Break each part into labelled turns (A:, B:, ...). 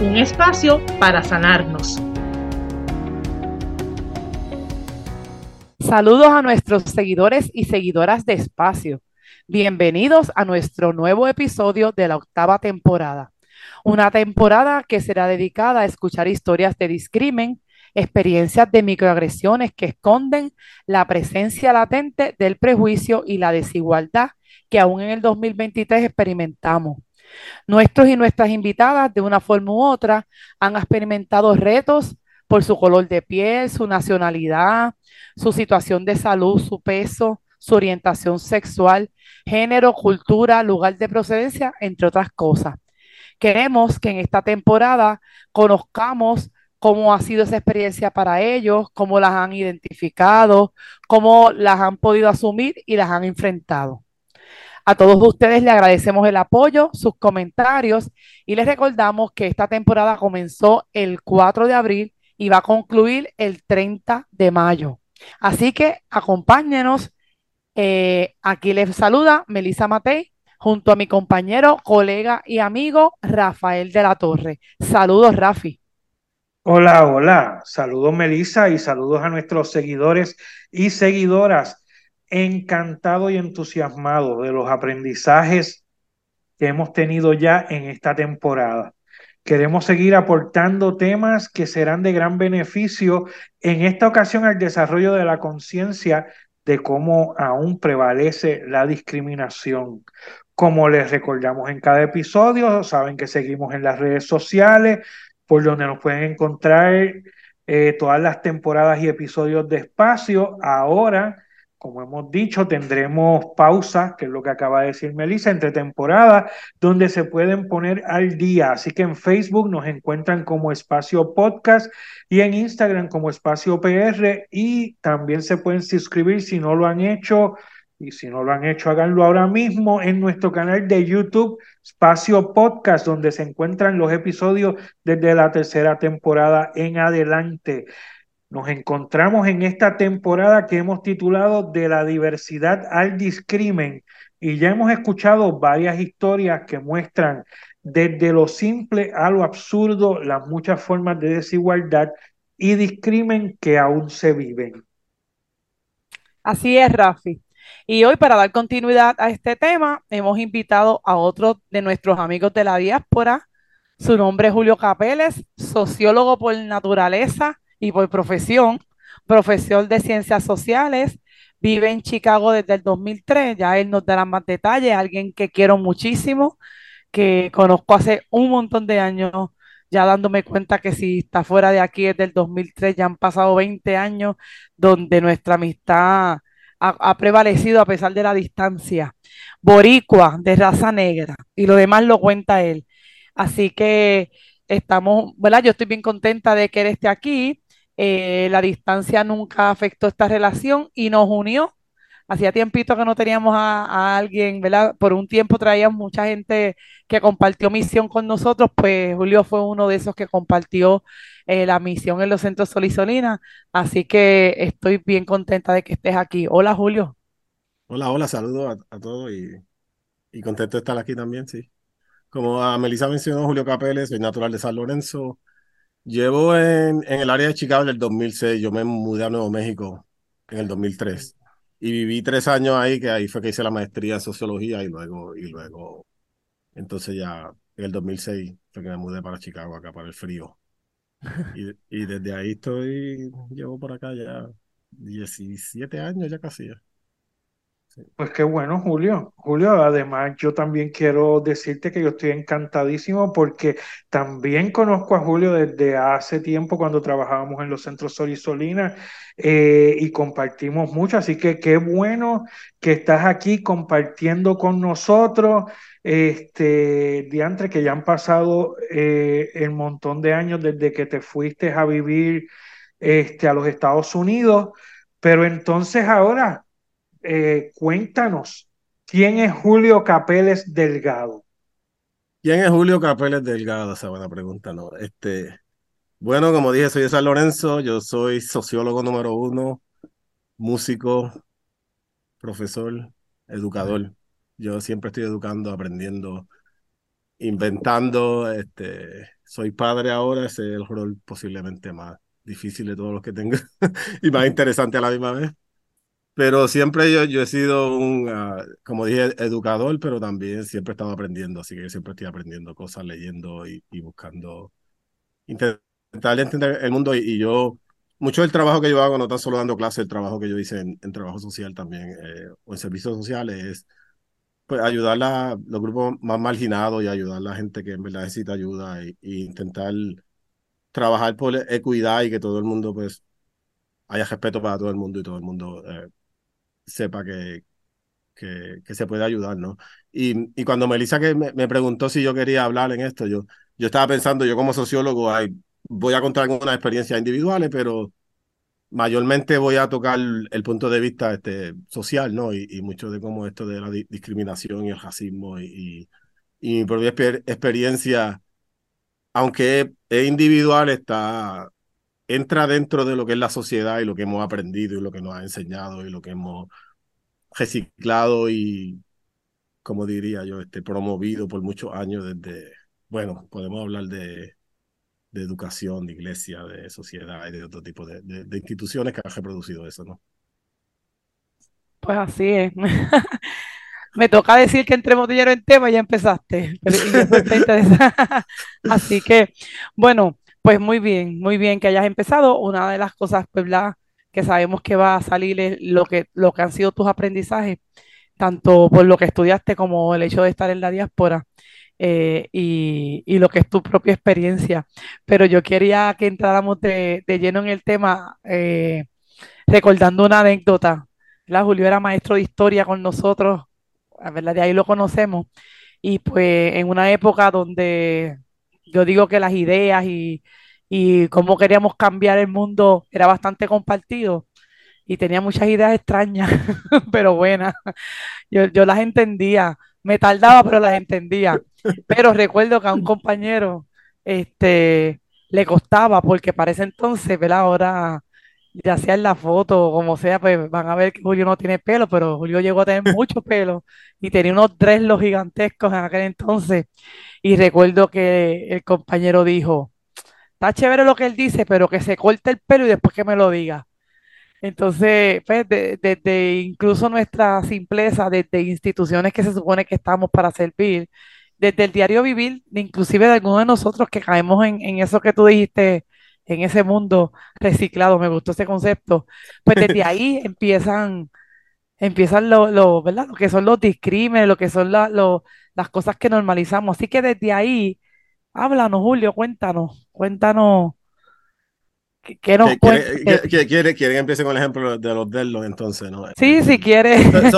A: Un espacio para sanarnos. Saludos a nuestros seguidores y seguidoras de Espacio. Bienvenidos a nuestro nuevo episodio de la octava temporada. Una temporada que será dedicada a escuchar historias de discrimen, experiencias de microagresiones que esconden la presencia latente del prejuicio y la desigualdad que aún en el 2023 experimentamos. Nuestros y nuestras invitadas, de una forma u otra, han experimentado retos por su color de piel, su nacionalidad, su situación de salud, su peso, su orientación sexual, género, cultura, lugar de procedencia, entre otras cosas. Queremos que en esta temporada conozcamos cómo ha sido esa experiencia para ellos, cómo las han identificado, cómo las han podido asumir y las han enfrentado. A todos ustedes les agradecemos el apoyo, sus comentarios y les recordamos que esta temporada comenzó el 4 de abril y va a concluir el 30 de mayo. Así que acompáñenos. Eh, aquí les saluda Melissa Matei junto a mi compañero, colega y amigo Rafael de la Torre. Saludos, Rafi.
B: Hola, hola. Saludos, Melissa, y saludos a nuestros seguidores y seguidoras. Encantado y entusiasmado de los aprendizajes que hemos tenido ya en esta temporada. Queremos seguir aportando temas que serán de gran beneficio en esta ocasión al desarrollo de la conciencia de cómo aún prevalece la discriminación. Como les recordamos en cada episodio, saben que seguimos en las redes sociales, por donde nos pueden encontrar eh, todas las temporadas y episodios de espacio. Ahora como hemos dicho, tendremos pausas, que es lo que acaba de decir Melissa, entre temporadas, donde se pueden poner al día. Así que en Facebook nos encuentran como Espacio Podcast y en Instagram como Espacio PR y también se pueden suscribir si no lo han hecho. Y si no lo han hecho, háganlo ahora mismo en nuestro canal de YouTube, Espacio Podcast, donde se encuentran los episodios desde la tercera temporada en adelante. Nos encontramos en esta temporada que hemos titulado De la diversidad al discrimen y ya hemos escuchado varias historias que muestran desde lo simple a lo absurdo las muchas formas de desigualdad y discrimen que aún se viven.
A: Así es, Rafi. Y hoy, para dar continuidad a este tema, hemos invitado a otro de nuestros amigos de la diáspora. Su nombre es Julio Capeles, sociólogo por naturaleza, y por profesión, profesor de ciencias sociales, vive en Chicago desde el 2003, ya él nos dará más detalles, alguien que quiero muchísimo, que conozco hace un montón de años, ya dándome cuenta que si está fuera de aquí desde el 2003, ya han pasado 20 años donde nuestra amistad ha, prevalecido a pesar de la distancia. Boricua, de raza negra, y lo demás lo cuenta él. Así que estamos, ¿verdad? Yo estoy bien contenta de que él esté aquí. Eh, la distancia nunca afectó esta relación y nos unió. Hacía tiempito que no teníamos a, alguien, ¿verdad? Por un tiempo traíamos mucha gente que compartió misión con nosotros, pues Julio fue uno de esos que compartió eh, la misión en los centros Solisolina, así que estoy bien contenta de que estés aquí. Hola Julio.
C: Hola, hola, saludos a, todos y, y, contento de estar aquí también, sí. Como a Melissa mencionó, Julio Capeles, soy natural de San Lorenzo, Llevo en, en, el área de Chicago en el 2006. Yo me mudé a Nuevo México en el 2003. Y viví tres años ahí, que ahí fue que hice la maestría en sociología y luego, y luego, entonces ya en el 2006 fue que me mudé para Chicago, acá para el frío. Y, y desde ahí estoy, llevo por acá ya 17 años ya casi.
B: Pues qué bueno, Julio. Julio, además yo también quiero decirte que yo estoy encantadísimo porque también conozco a Julio desde hace tiempo cuando trabajábamos en los centros Sol y Solina eh, y compartimos mucho. Así que qué bueno que estás aquí compartiendo con nosotros. Este, diantre, que ya han pasado eh, el montón de años desde que te fuiste a vivir este, a los Estados Unidos. Pero entonces ahora eh, cuéntanos, ¿quién es Julio Capeles Delgado?
C: ¿Quién es Julio Capeles Delgado? Esa buena pregunta, ¿no? Este, bueno, como dije, soy de Lorenzo, yo soy sociólogo número uno, músico, profesor, educador. Yo siempre estoy educando, aprendiendo, inventando. Este, soy padre ahora, ese es el rol posiblemente más difícil de todos los que tengo y más interesante a la misma vez. Pero siempre yo, yo he sido un, uh, como dije, educador, pero también siempre he estado aprendiendo, así que yo siempre estoy aprendiendo cosas, leyendo y, y buscando, intentar entender el mundo. Y, y, yo, mucho del trabajo que yo hago, no tan solo dando clases, el trabajo que yo hice en, en trabajo social también, eh, o en servicios sociales, es pues, ayudar a los grupos más marginados y ayudar a la gente que en verdad necesita ayuda y, intentar trabajar por equidad y que todo el mundo pues haya respeto para todo el mundo y todo el mundo eh, sepa que, que, se puede ayudar, ¿no? Y, y cuando Melissa que me, preguntó si yo quería hablar en esto, yo, yo estaba pensando, yo como sociólogo ay, voy a contar algunas experiencias individuales, pero mayormente voy a tocar el punto de vista este, social, ¿no? Y, y mucho de cómo esto de la di discriminación y el racismo y, y, y mi propia exper experiencia, aunque es individual, está entra dentro de lo que es la sociedad y lo que hemos aprendido y lo que nos ha enseñado y lo que hemos reciclado y, como diría yo, este, promovido por muchos años desde, bueno, podemos hablar de, de educación, de iglesia, de sociedad y de otro tipo de, de, de instituciones que han reproducido eso, ¿no?
A: Pues así es. Me toca decir que entremos dinero en tema y ya empezaste. así que, bueno, pues muy bien, muy bien que hayas empezado. Una de las cosas, pues, que sabemos que va a salir es lo que, lo que han sido tus aprendizajes, tanto por lo que estudiaste como el hecho de estar en la diáspora eh, y, y, lo que es tu propia experiencia. Pero yo quería que entráramos de, de lleno en el tema, eh, recordando una anécdota. ¿verdad? Julio era maestro de historia con nosotros, ¿verdad? de ahí lo conocemos. Y pues en una época donde yo digo que las ideas y, y cómo queríamos cambiar el mundo era bastante compartido y tenía muchas ideas extrañas, pero buenas. Yo, yo las entendía, me tardaba, pero las entendía. Pero recuerdo que a un compañero este, le costaba, porque para ese entonces, ¿verdad? Ahora, ya sea en la foto o como sea, pues van a ver que Julio no tiene pelo, pero Julio llegó a tener mucho pelo y tenía unos los gigantescos en aquel entonces. Y recuerdo que el compañero dijo, está chévere lo que él dice, pero que se corte el pelo y después que me lo diga. Entonces, pues, desde de, de incluso nuestra simpleza, desde instituciones que se supone que estamos para servir, desde el diario vivir, inclusive de algunos de nosotros que caemos en, en eso que tú dijiste, en ese mundo reciclado, me gustó ese concepto, pues desde ahí empiezan, empiezan lo, lo, ¿verdad? lo que son los discrímenes, lo que son la, lo, las cosas que normalizamos. Así que desde ahí Háblanos, Julio, cuéntanos, cuéntanos. ¿Qué, qué nos
C: ¿Quiere, quiere, quiere, quiere, que empiece con el ejemplo de los Delos entonces, ¿no?
A: Sí, si quiere.
C: La,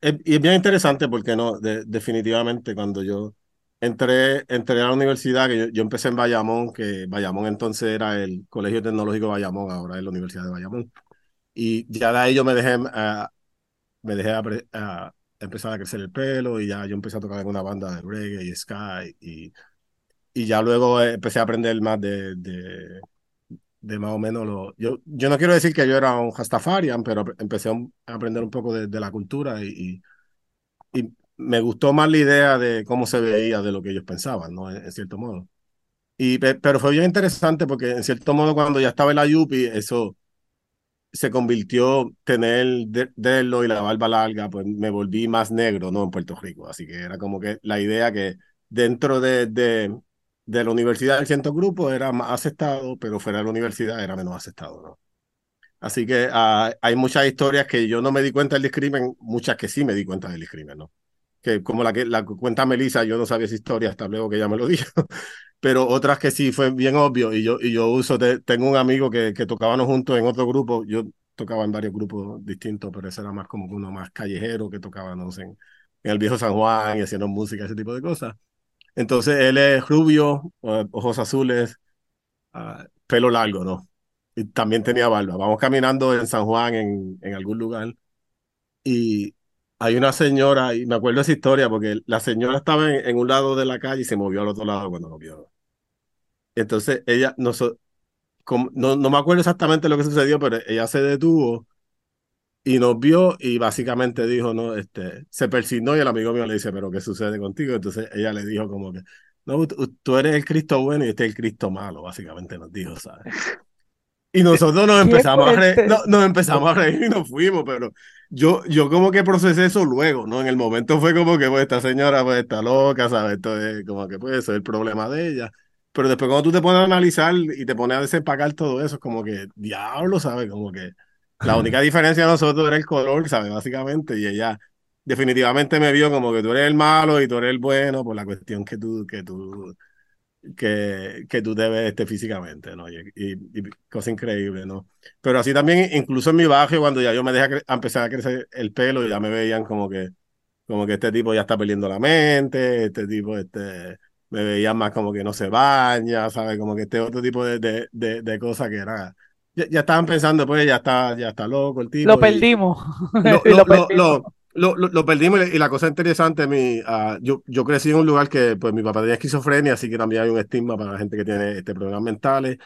C: es, es, bien interesante porque no, de, definitivamente cuando yo entré, entré a la universidad, que yo, yo, empecé en Bayamón, que Bayamón entonces era el Colegio Tecnológico Bayamón, ahora es la Universidad de Bayamón. Y ya de ahí yo me dejé, uh, me dejé uh, empezaba a crecer el pelo y ya yo empecé a tocar en una banda de reggae y sky y, y ya luego empecé a aprender más de, de, de más o menos lo... Yo, yo no quiero decir que yo era un Rastafarian, pero empecé a aprender un poco de, de la cultura y, y, y, me gustó más la idea de cómo se veía de lo que ellos pensaban, ¿no? En, cierto modo. Y, pero fue bien interesante porque en cierto modo cuando ya estaba en la Yupi, eso se convirtió tener Delo y la barba larga, pues me volví más negro, ¿no? En Puerto Rico. Así que era como que la idea que dentro de, de, de la universidad del ciento grupo era más aceptado, pero fuera de la universidad era menos aceptado, ¿no? Así que ah, hay muchas historias que yo no me di cuenta del discrimen, muchas que sí me di cuenta del discrimen, ¿no? Que como la que la cuenta Melissa, yo no sabía esa historia hasta luego que ella me lo dijo, pero otras que sí fue bien obvio y yo, y yo uso, tengo un amigo que, que tocábamos juntos en otro grupo, yo tocaba en varios grupos distintos, pero ese era más como uno más callejero que tocaba, no en, el viejo San Juan y haciendo música, ese tipo de cosas. Entonces él es rubio, ojos azules, ah, pelo largo, ¿no? y también tenía barba. Vamos caminando en San Juan, en, en algún lugar, y hay una señora, y me acuerdo esa historia, porque la señora estaba en, un lado de la calle y se movió al otro lado cuando nos vio. Entonces ella, no, no, no me acuerdo exactamente lo que sucedió, pero ella se detuvo y nos vio y básicamente dijo, no, este, se persignó y el amigo mío le dice, pero ¿qué sucede contigo? Entonces ella le dijo como que, no, tú eres el Cristo bueno y este es el Cristo malo, básicamente nos dijo, ¿sabes? Y nosotros nos empezamos, a reír, no, nos empezamos a reír y nos fuimos, pero yo, yo como que procesé eso luego, ¿no? En el momento fue como que, pues, esta señora, pues, está loca, ¿sabes? Esto es como que, pues, eso es el problema de ella. Pero después cuando tú te pones a analizar y te pones a desempacar todo eso, es como que, diablo, ¿sabes? Como que la única diferencia de nosotros era el color, ¿sabes? Básicamente, y ella definitivamente me vio como que tú eres el malo y tú eres el bueno por la cuestión que tú, que tú que, que tú te ves este, físicamente, ¿no? Y, y, cosa increíble, ¿no? Pero así también, incluso en mi barrio, cuando ya yo me dejé empezar a crecer el pelo, ya me veían como que, como que este tipo ya está perdiendo la mente, este tipo, este, me veían más como que no se baña, ¿sabes? Como que este otro tipo de, de, de, de cosas que era... Ya, ya, estaban pensando, pues ya está, ya está loco el tipo.
A: Lo perdimos.
C: Lo, lo, lo, lo, lo, perdimos y la cosa interesante, mi, uh, yo, yo crecí en un lugar que pues mi papá tenía esquizofrenia, así que también hay un estigma para la gente que tiene este problemas mentales.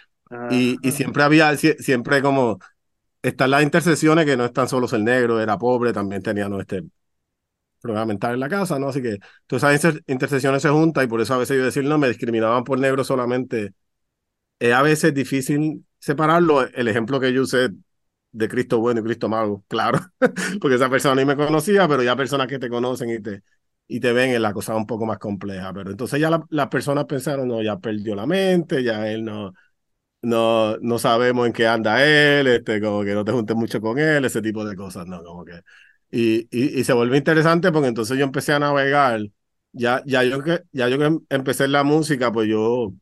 C: Y, y, siempre había, siempre como, están las intersecciones que no es tan solo ser negro, era pobre, también tenía ¿no? este problema mental en la casa, ¿no? Así que todas esas intersecciones se juntan y por eso a veces yo decir, no, me discriminaban por negro solamente. Es a veces difícil separarlo. El ejemplo que yo usé de Cristo bueno y Cristo malo, claro, porque esa persona ni me conocía, pero ya personas que te conocen y te, y te ven en la cosa un poco más compleja. Pero entonces ya las personas pensaron, no, ya perdió la mente, ya él no, no, no sabemos en qué anda él, este, como que no te juntes mucho con él, ese tipo de cosas, ¿no? Como que, y, y, y se vuelve interesante porque entonces yo empecé a navegar, ya, ya yo que, ya yo que empecé la música, pues yo,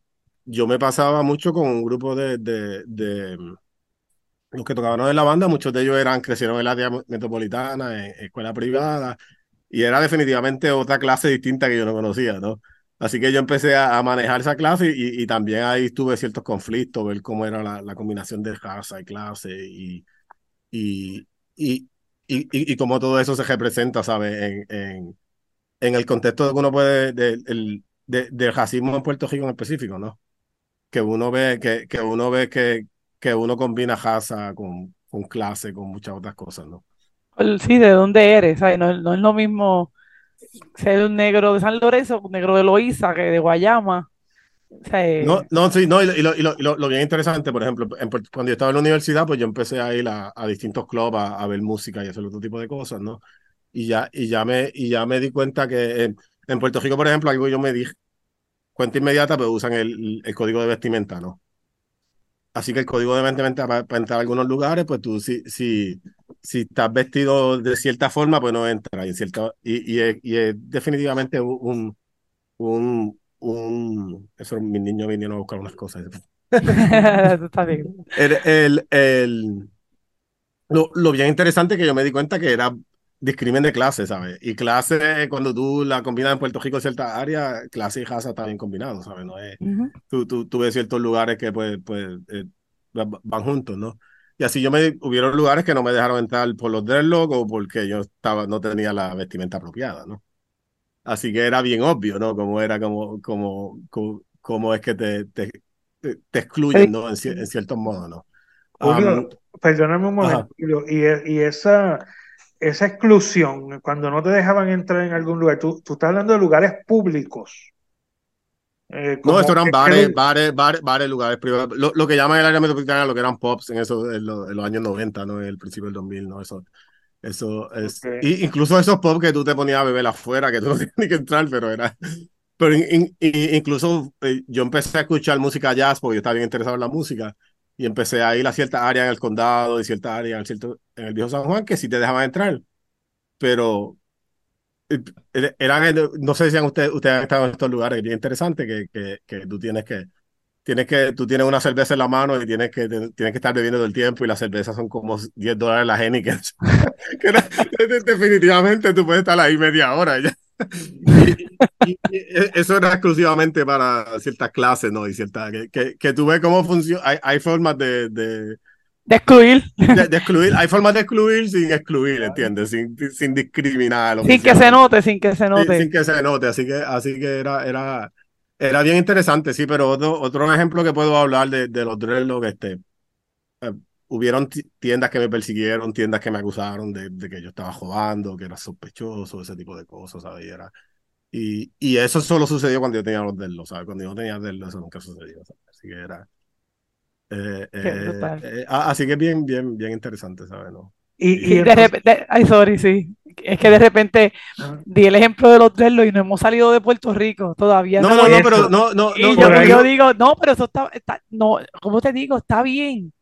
C: yo me pasaba mucho con un grupo de, de, de los que tocaban en la banda, muchos de ellos eran, crecieron en la área metropolitana, en, escuela privada, y era definitivamente otra clase distinta que yo no conocía, ¿no? Así que yo empecé a, manejar esa clase y, y, también ahí tuve ciertos conflictos, ver cómo era la, combinación de raza y clase y, y, y, y, cómo todo eso se representa, ¿sabes? En, en, en el contexto de que uno puede, de, del racismo en Puerto Rico en específico, ¿no? Que uno ve que, que, uno ve que, que uno combina raza con, con clase, con muchas otras cosas, ¿no?
A: Sí, de dónde eres, ¿sabes? No, no es lo mismo ser un negro de San Lorenzo, un negro de Loíza, que de Guayama.
C: no, no, sí, no, y, lo, y lo, lo, bien interesante, por ejemplo, cuando yo estaba en la universidad, pues yo empecé a ir a, a distintos clubs a, a, ver música y hacer otro tipo de cosas, ¿no? Y ya, y ya, me, y ya me di cuenta que en, en Puerto Rico, por ejemplo, algo yo me di cuenta inmediata, pero usan el, el código de vestimenta, ¿no? Así que el código de vestimenta para, entrar a algunos lugares, pues tú si, si, si estás vestido de cierta forma, pues no entras. Y, cierta, y, y, es, definitivamente un, un, un, Eso, mis niños vinieron a buscar unas cosas.
A: Está bien.
C: El, el, el, lo, lo bien interesante que yo me di cuenta que era discrimen de clase, ¿sabes? Y clase, cuando tú la combinas en Puerto Rico en ciertas áreas, clase y raza están bien combinados, ¿sabes? No es, tú, tú, tú, ves ciertos lugares que pues, pues eh, van juntos, ¿no? Y así yo me, hubieron lugares que no me dejaron entrar por los dreadlocks o porque yo estaba, no tenía la vestimenta apropiada, ¿no? Así que era bien obvio, ¿no? Como era, como, como, como, es que te, te, te excluyen, ¿no? En, en ciertos modos, ¿no?
B: Um, perdóname un momento, y, y esa esa exclusión, cuando no te dejaban entrar en algún lugar, tú, tú estás hablando de lugares públicos.
C: Eh, no, estos eran bares, bares, bares, bares, lugares privados. Lo, lo, que llaman el área metropolitana, lo que eran pops en, eso, en, los años 90, ¿no? En el principio del 2000, ¿no? Eso, eso es. Y incluso esos pops que tú te ponías a beber afuera, que tú no tenías ni que entrar, pero era. Pero in, in, incluso eh, yo empecé a escuchar música jazz porque yo estaba bien interesado en la música. Y empecé a ir a cierta área en el condado y cierta área en el, cierto, en el viejo San Juan que sí te dejaban entrar, pero eh, eran, no sé si ustedes, ustedes han estado en estos lugares, es bien interesante que, que, que tú tienes que tienes que, tú tienes una cerveza en la mano y tienes que, tienes que estar bebiendo todo el tiempo y las cervezas son como 10 dólares la Heineken. definitivamente tú puedes estar ahí media hora ya. Y, eso era exclusivamente para ciertas clases, ¿no? Y ciertas, que, que, que tú ves cómo funciona, hay, hay formas de, de,
A: de excluir.
C: De, excluir. Hay formas de excluir sin excluir, ¿entiendes? Sin, sin discriminar.
A: Sin que, se note, sin que se note.
C: Sin, sin, que se note. Así que, así que era, era, era bien interesante, sí, pero otro, otro ejemplo que puedo hablar de, de los dreadlocks, este, eh, hubieron tiendas que me persiguieron, tiendas que me acusaron de, de, que yo estaba jugando, que era sospechoso, ese tipo de cosas, ¿sabes? Y, era, y, y eso solo sucedió cuando yo tenía los dreadlocks, ¿sabes? Cuando yo no tenía dreadlocks, eso nunca sucedió, ¿sabes? Así que era... Eh, eh, eh, así que bien, bien, bien interesante, ¿sabes? ¿no?
A: Y, y de repente, ay, sorry, sí. Es que de repente di el ejemplo de los dreadlocks y no hemos salido de Puerto Rico todavía.
C: No, no, no, pero no, no,
A: y yo, yo, digo, no, pero eso está, está, no, ¿cómo te digo? Está bien.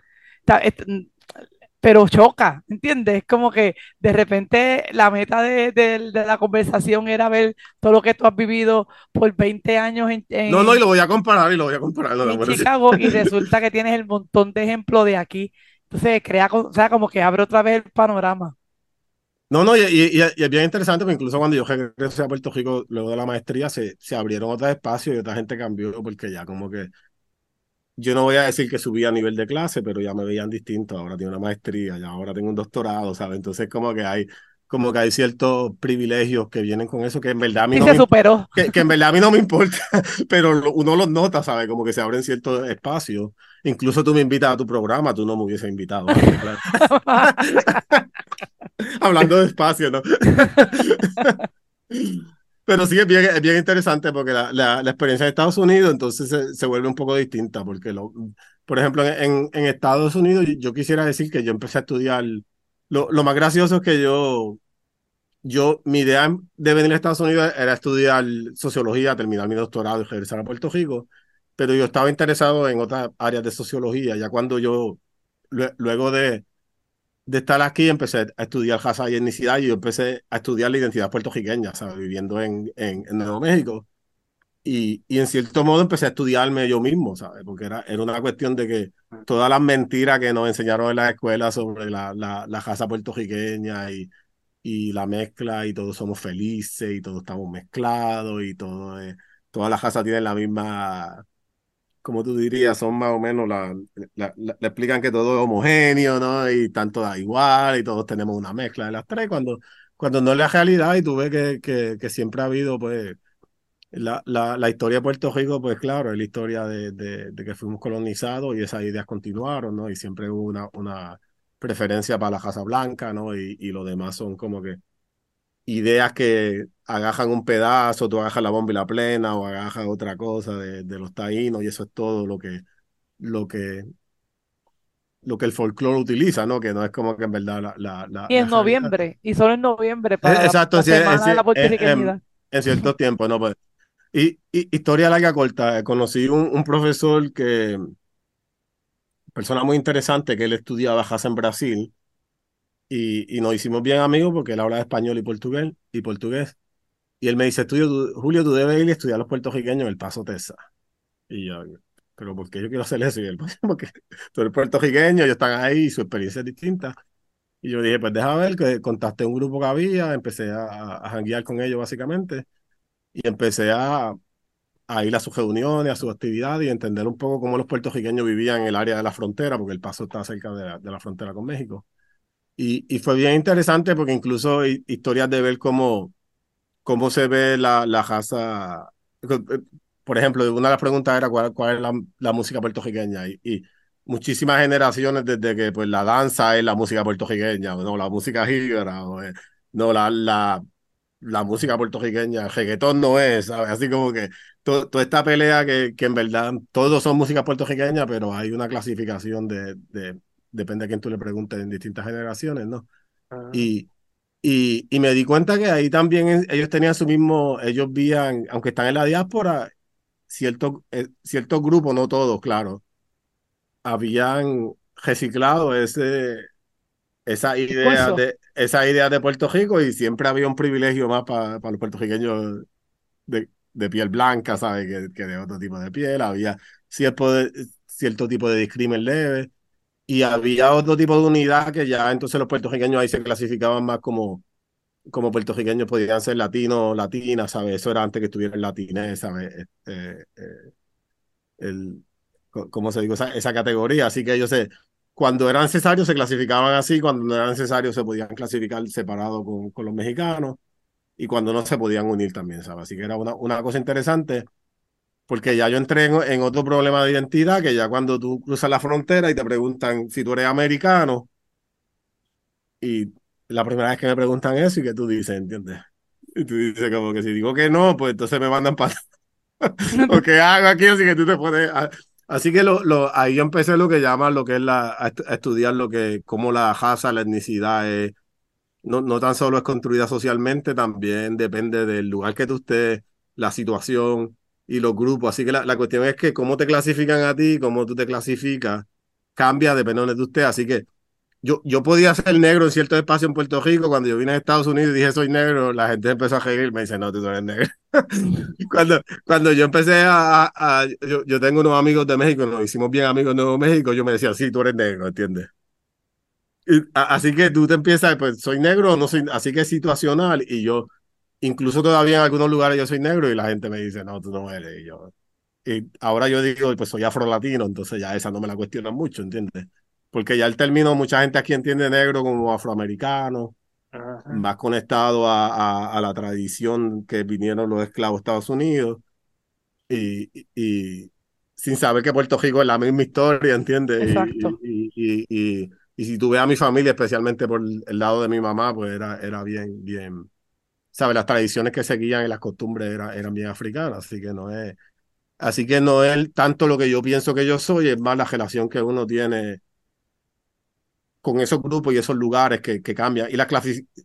A: Pero choca, ¿entiendes? Es como que de repente la meta de, de, de, la conversación era ver todo lo que tú has vivido por 20 años en, en
C: No, no, y lo voy a comparar y lo voy a comparar. No,
A: en Chicago y resulta que tienes el montón de ejemplos de aquí. Entonces, crea, o sea, como que abre otra vez el panorama.
C: No, no, y, y, y, es bien interesante, porque incluso cuando yo regresé a Puerto Rico, luego de la maestría, se, se abrieron otros espacios y otra gente cambió, porque ya como que, yo no voy a decir que subí a nivel de clase, pero ya me veían distinto, ahora tengo una maestría, ya ahora tengo un doctorado, ¿sabes? Entonces como que hay, como que hay ciertos privilegios que vienen con eso, que en verdad a mí,
A: sí
C: no,
A: se
C: me,
A: superó.
C: Que, que, en verdad a mí no me importa, pero uno los nota, ¿sabes? Como que se abren ciertos espacios. Incluso tú me invitas a tu programa, tú no me hubieses invitado. Hablando de espacio, ¿no? Pero sí es bien, es bien interesante porque la, la, la, experiencia de Estados Unidos entonces se, se, vuelve un poco distinta porque, lo, por ejemplo, en, en Estados Unidos yo quisiera decir que yo empecé a estudiar, lo, lo más gracioso es que yo, yo, mi idea de venir a Estados Unidos era estudiar sociología, terminar mi doctorado y regresar a Puerto Rico, pero yo estaba interesado en otras áreas de sociología, ya cuando yo, luego de de estar aquí empecé a estudiar raza y etnicidad y yo empecé a estudiar la identidad puertorriqueña, ¿sabes? viviendo en, en, en Nuevo México. Y, y, en cierto modo empecé a estudiarme yo mismo, ¿sabes? Porque era, era una cuestión de que todas las mentiras que nos enseñaron en la escuela sobre la, la, la raza puertorriqueña y, y la mezcla y todos somos felices y todos estamos mezclados y todo, eh, todas las razas tienen la misma como tú dirías, son más o menos, la, le explican que todo es homogéneo, ¿no? Y tanto da igual y todos tenemos una mezcla de las tres, cuando, cuando no es la realidad y tú ves que, que, siempre ha habido, pues, la, la, la, historia de Puerto Rico, pues claro, es la historia de, de, de, que fuimos colonizados y esas ideas continuaron, ¿no? Y siempre hubo una, una preferencia para la casa blanca, ¿no? Y, y lo demás son como que ideas que agajan un pedazo, tú agajas la bomba y la plena o agajas otra cosa de, de los taínos y eso es todo lo que, lo que, lo que el folclore utiliza, ¿no? Que no es como que en verdad la... la, la
A: y en la noviembre, realidad. y solo en noviembre para
C: Exacto,
A: la, semana
C: sí,
A: de la
C: en, en, en ciertos tiempos, ¿no? Pues, y, y, historia larga corta, conocí un, un, profesor que, persona muy interesante, que él estudiaba jazz en Brasil, y, y, nos hicimos bien amigos porque él habla español y portugués, y portugués. Y él me dice, tú, Julio, tú debes ir a estudiar a los puertorriqueños en El Paso, Texas. Y yo, pero ¿por qué yo quiero hacer eso? Y porque tú eres puertorriqueño, ellos están ahí su experiencia es distinta. Y yo dije, pues déjame ver, que contacté un grupo que había, empecé a, a janguear con ellos básicamente, y empecé a, a ir a sus reuniones, a sus actividades y entender un poco cómo los puertorriqueños vivían en el área de la frontera, porque El Paso está cerca de la, de la frontera con México. Y, y, fue bien interesante porque incluso historias de ver cómo, cómo se ve la, la raza. Por ejemplo, una de las preguntas era cuál, cuál es la, la música puertorriqueña. Y, y, muchísimas generaciones desde que pues, la danza es la música puertorriqueña, no la música jíbara, o, no la, la, la música puertorriqueña, el reggaetón no es, ¿sabes? Así como que to, toda esta pelea que, que en verdad todos son música puertorriqueña, pero hay una clasificación de, de depende a quién tú le preguntes en distintas generaciones, ¿no? Ah. Y, y, y, me di cuenta que ahí también ellos tenían su mismo, ellos vían, aunque están en la diáspora, ciertos eh, cierto grupos, no todos, claro, habían reciclado ese, esa idea de esa idea de Puerto Rico y siempre había un privilegio más para los puertorriqueños de, de, piel blanca, ¿sabes? Que, que, de otro tipo de piel, había cierto, cierto tipo de discrimen leve y había otro tipo de unidad que ya entonces los puertorriqueños ahí se clasificaban más como como puertorriqueños podían ser latinos, latinas, ¿sabes? Eso era antes que estuviera el latinés, ¿sabes? Eh, eh, el, ¿Cómo se digo? Esa, esa, categoría. Así que ellos cuando era necesario se clasificaban así, cuando no era necesario se podían clasificar separado con, con los mexicanos y cuando no se podían unir también, ¿sabes? Así que era una, una cosa interesante porque ya yo entré en, en, otro problema de identidad, que ya cuando tú cruzas la frontera y te preguntan si tú eres americano, y la primera vez que me preguntan eso y que tú dices, ¿entiendes? Y tú dices como que si digo que no, pues entonces me mandan para... o que hago aquí, así que tú te pones... Así que lo, lo, ahí yo empecé lo que llaman lo que es la, a, estudiar lo que, cómo la raza, la etnicidad es, no, no tan solo es construida socialmente, también depende del lugar que tú estés, la situación y los grupos. Así que la, la cuestión es que cómo te clasifican a ti, cómo tú te clasificas, cambia dependiendo de donde tú estés. Así que yo, yo podía ser negro en cierto espacio en Puerto Rico. Cuando yo vine a Estados Unidos y dije soy negro, la gente empezó a reír. Me dice, no, tú no eres negro. cuando, cuando yo empecé a. a yo, yo, tengo unos amigos de México, nos hicimos bien amigos de Nuevo México. Yo me decía, sí, tú eres negro, ¿entiendes? Y, a, así que tú te empiezas, pues soy negro, no soy. Así que es situacional. Y yo, incluso todavía en algunos lugares yo soy negro y la gente me dice, no, tú no eres. Y yo. Y ahora yo digo, pues soy afro-latino, entonces ya esa no me la cuestionan mucho, ¿entiendes? porque ya el término, mucha gente aquí entiende negro como afroamericano, más conectado a, a, a, la tradición que vinieron los esclavos de Estados Unidos, y, y, sin saber que Puerto Rico es la misma historia, ¿entiendes?
A: Exacto.
C: Y, y, y, si tú ves a mi familia, especialmente por el lado de mi mamá, pues era, era bien, bien, ¿sabes? Las tradiciones que seguían y las costumbres era, eran bien africanas, así que no es... Así que no es tanto lo que yo pienso que yo soy, es más la relación que uno tiene con esos grupos y esos lugares que, que cambian. Y las,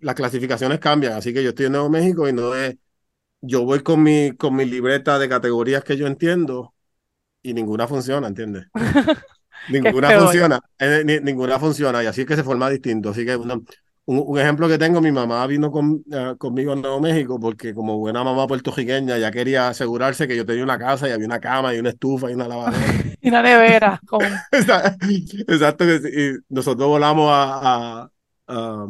C: las clasificaciones cambian. Así que yo estoy en Nuevo México y no es. Yo voy con mi, con mi libreta de categorías que yo entiendo y ninguna funciona, ¿entiendes? ninguna funciona. Eh, ninguna funciona. Y así es que se forma distinto. Así que un, un, ejemplo que tengo, mi mamá vino con, uh, conmigo a Nuevo México porque como buena mamá puertorriqueña ya quería asegurarse que yo tenía una casa y había una cama y una estufa y una lavadora.
A: y una nevera. Con...
C: Exacto. Y nosotros volamos a, a,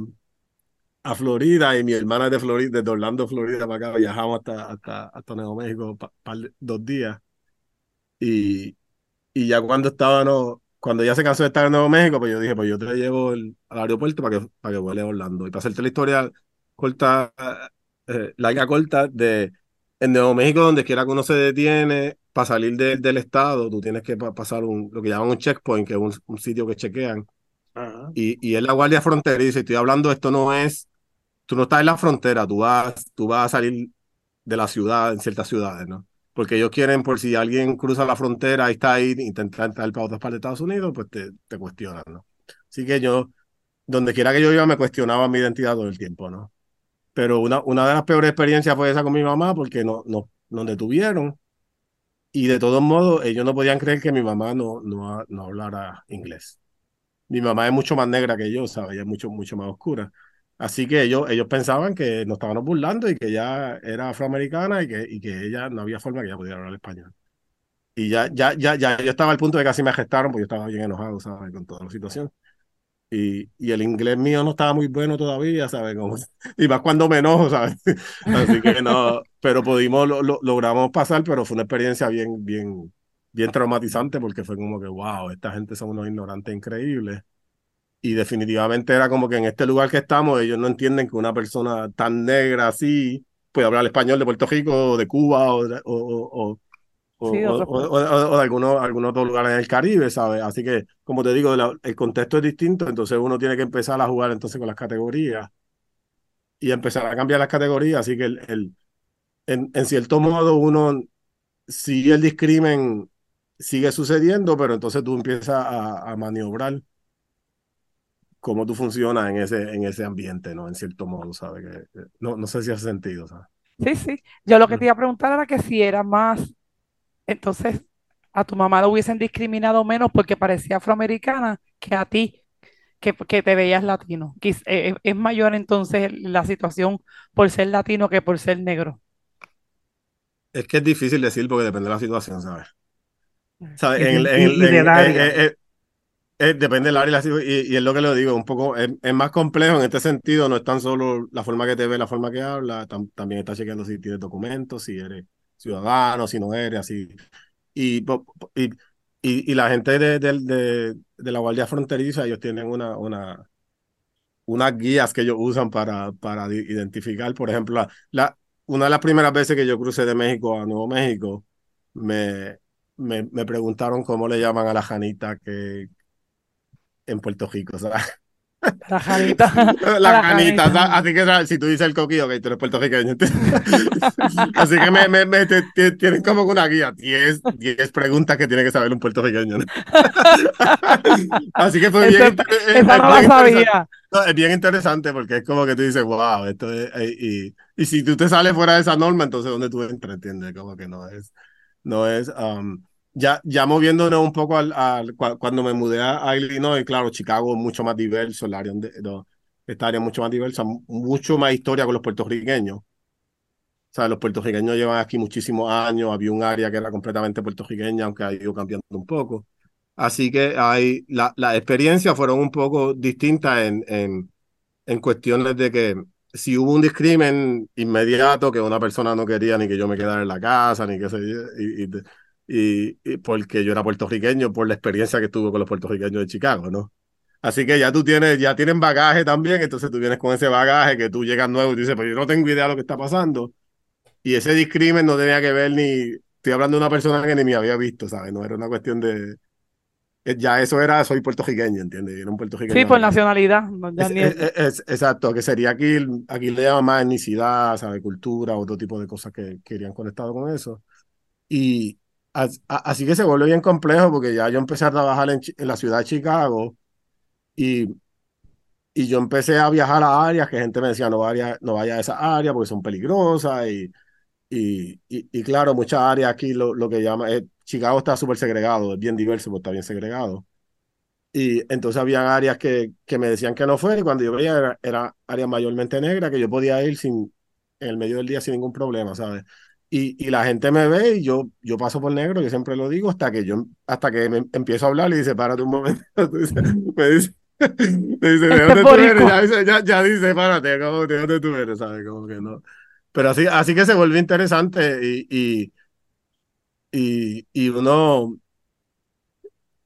C: a, Florida y mi hermana es de Florida, de Orlando, Florida, para acá. Viajamos hasta, hasta, hasta Nuevo México pa, pa, dos días. Y, y ya cuando estábamos, cuando ya se cansó de estar en Nuevo México, pues yo dije, pues yo te llevo el, al aeropuerto para que, para que vuele a Orlando. Y para hacerte la historia corta, eh, larga corta, de en Nuevo México, donde quiera que uno se detiene, para salir de, del estado, tú tienes que pasar un, lo que llaman un checkpoint, que es un, un sitio que chequean. Ajá. Y, y es la guardia fronteriza. Y estoy hablando, esto no es, tú no estás en la frontera, tú vas, tú vas a salir de la ciudad, en ciertas ciudades, ¿no? Porque ellos quieren, por si alguien cruza la frontera y está ahí, intenta entrar para otras partes de Estados Unidos, pues te, te cuestionan, ¿no? Así que yo, donde quiera que yo iba, me cuestionaba mi identidad todo el tiempo, ¿no? Pero una, una de las peores experiencias fue esa con mi mamá, porque no, no, nos detuvieron y de todos modos, ellos no podían creer que mi mamá no, no, no hablara inglés. Mi mamá es mucho más negra que yo, ¿sabes? Ella es mucho, mucho más oscura. Así que ellos, ellos pensaban que nos estaban burlando y que ella era afroamericana y que, y que ella no había forma que ella pudiera hablar español. Y ya, ya, ya, ya yo estaba al punto de que casi me gestaron porque yo estaba bien enojado, ¿sabes? Con toda la situación. Y, y, el inglés mío no estaba muy bueno todavía, ¿sabes? Como, y más cuando me enojo, ¿sabes? Así que no, pero pudimos, lo, lo, logramos pasar, pero fue una experiencia bien, bien, bien traumatizante porque fue como que, wow, esta gente son unos ignorantes increíbles. Y definitivamente era como que en este lugar que estamos, ellos no entienden que una persona tan negra así puede hablar español de Puerto Rico, o de Cuba, o, o, o, o, sí, o, de algunos, algunos otros lugares del Caribe, ¿sabes? Así que, como te digo, la, el contexto es distinto, entonces uno tiene que empezar a jugar entonces con las categorías y empezar a cambiar las categorías, así que el, el en, en, cierto modo uno sigue el discrimen, sigue sucediendo, pero entonces tú empiezas a, a maniobrar cómo tú funcionas en ese, en ese ambiente, ¿no? En cierto modo, ¿sabes? Que, no, no sé si hace sentido, ¿sabes?
A: Sí, sí. Yo lo que te iba a preguntar era que si era más entonces, a tu mamá lo hubiesen discriminado menos porque parecía afroamericana que a ti, que, que te veías latino. Quiz- eh, Es, mayor entonces la situación por ser latino que por ser negro.
C: Es que es difícil decir porque depende de la situación, ¿sabes? ¿Sabes?
B: Y,
C: En en en- eh, depende del área y, es lo que le digo, un poco, es, más complejo en este sentido, no es tan solo la forma que te ve, la forma que habla, tam- también está chequeando si tienes documentos, si eres ciudadano, si no eres, así. Y, y, y, la gente de, de, de, la Guardia Fronteriza, ellos tienen una, una, unas guías que ellos usan para, para identificar, por ejemplo, la, una de las primeras veces que yo crucé de México a Nuevo México, me, me, me preguntaron cómo le llaman a la janita que en Puerto Rico, ¿sabes?
A: La janita.
C: La
A: la janita.
C: ¿sabes? así que ¿sabes? si tú dices el coquillo, que tú eres puertorriqueño. así que me, me, me- te- te- tienen como una guía, 10, 10 preguntas que tiene que saber un puertorriqueño. ¿no? así que fue bien, es-
A: no la sabía.
C: No, es bien interesante porque es como que tú dices, wow, esto es, eh, y, y si tú te sales fuera de esa norma, entonces ¿dónde tú entras? ¿Entiendes? Como que no es, no es, um, ya, ya moviéndonos un poco al, al- cua- cuando me mudé a, Illinois, claro, Chicago es mucho más diverso, el área donde, no, esta área es mucho más diversa, mu- mucho más historia con los puertorriqueños. O sea, los puertorriqueños llevan aquí muchísimos años, había un área que era completamente puertorriqueña, aunque ha ido cambiando un poco. Así que hay, la, las experiencias fueron un poco distintas en, en, en cuestiones de que si hubo un discrimen inmediato, que una persona no quería ni que yo me quedara en la casa, ni que yo, y, y, y- y porque yo era puertorriqueño, por la experiencia que tuve con los puertorriqueños de Chicago, ¿no? Así que ya tú tienes, ya tienen bagaje también, entonces tú vienes con ese bagaje que tú llegas nuevo y dices, pues yo no tengo idea de lo que está pasando. Y ese discrimen no tenía que ver ni, estoy hablando de una persona que ni me había visto, ¿sabes? No era una cuestión de, eh, ya eso era, soy puertorriqueño, ¿entiendes? Era un puertorriqueño.
A: Sí, por nacionalidad.
C: Es- es- es- exacto, que sería aquí, aquí le llaman más etnicidad, ¿sabe? Cultura, otro tipo de cosas que, que irían conectado con eso. Y así que se vuelve bien complejo porque ya yo empecé a trabajar en, la ciudad de Chicago y, y yo empecé a viajar a áreas que gente me decía no vaya, no vaya a esas áreas porque son peligrosas y, y, y, claro, muchas áreas aquí lo, lo que llama es, Chicago está súper segregado, es bien diverso, pero está bien segregado. Y entonces había áreas que, que me decían que no fuera y cuando yo veía era, era áreas mayormente negras que yo podía ir sin, en el medio del día sin ningún problema, ¿sabes? Y, y la gente me ve y yo, yo paso por negro, yo siempre lo digo, hasta que yo hasta que me empiezo a hablar y dice, párate un momento. Me dice, me dice, ¿de dónde tú eres? Ya, dice- ya, ya dice, párate, como, ¿de dónde tú eres? ¿Sabes? Como que no. Pero así, así que se vuelve interesante y, y, y, y uno,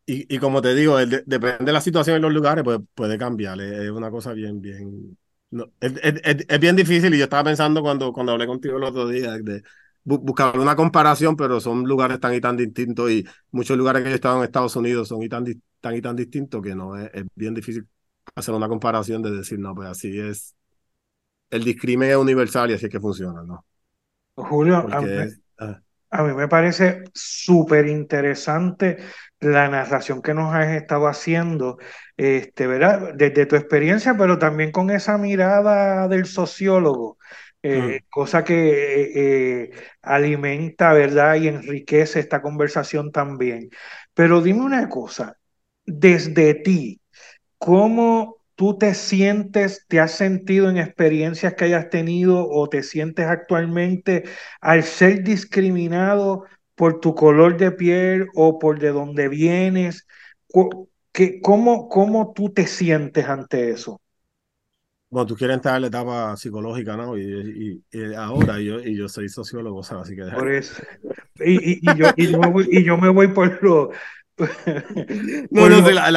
C: y, y como te digo, el de- depende de la situación en los lugares, pues puede cambiar. Es, es una cosa bien, bien. No, es, es- es- es bien difícil y yo estaba pensando cuando, cuando hablé contigo el otro día de bu- buscar una comparación, pero son lugares tan y tan distintos y muchos lugares que yo he estado en Estados Unidos son y tan, tan y tan distintos que no es, es bien difícil hacer una comparación de decir, no, pues así es. El discrimen es universal y así es que funciona, ¿no?
B: Julio, a mí,
C: es, ah,
B: a mí me parece súper interesante la narración que nos has estado haciendo, este, ¿verdad? Desde tu experiencia, pero también con esa mirada del sociólogo, eh,
C: mm.
B: cosa que eh, eh, alimenta, ¿verdad? Y enriquece esta conversación también. Pero dime una cosa, desde ti, ¿Cómo tú te sientes, te has sentido en experiencias que hayas tenido o te sientes actualmente al ser discriminado por tu color de piel o por de dónde vienes? ¿Cómo, cómo tú te sientes ante eso?
C: Bueno, tú quieres entrar en la etapa psicológica, ¿no? Y, y- y ahora y yo, y yo soy sociólogo, ¿sabes? Así que
B: Por eso. Y, y- y yo, y, yo me voy, y yo me voy por lo,
C: No, no, sí, la,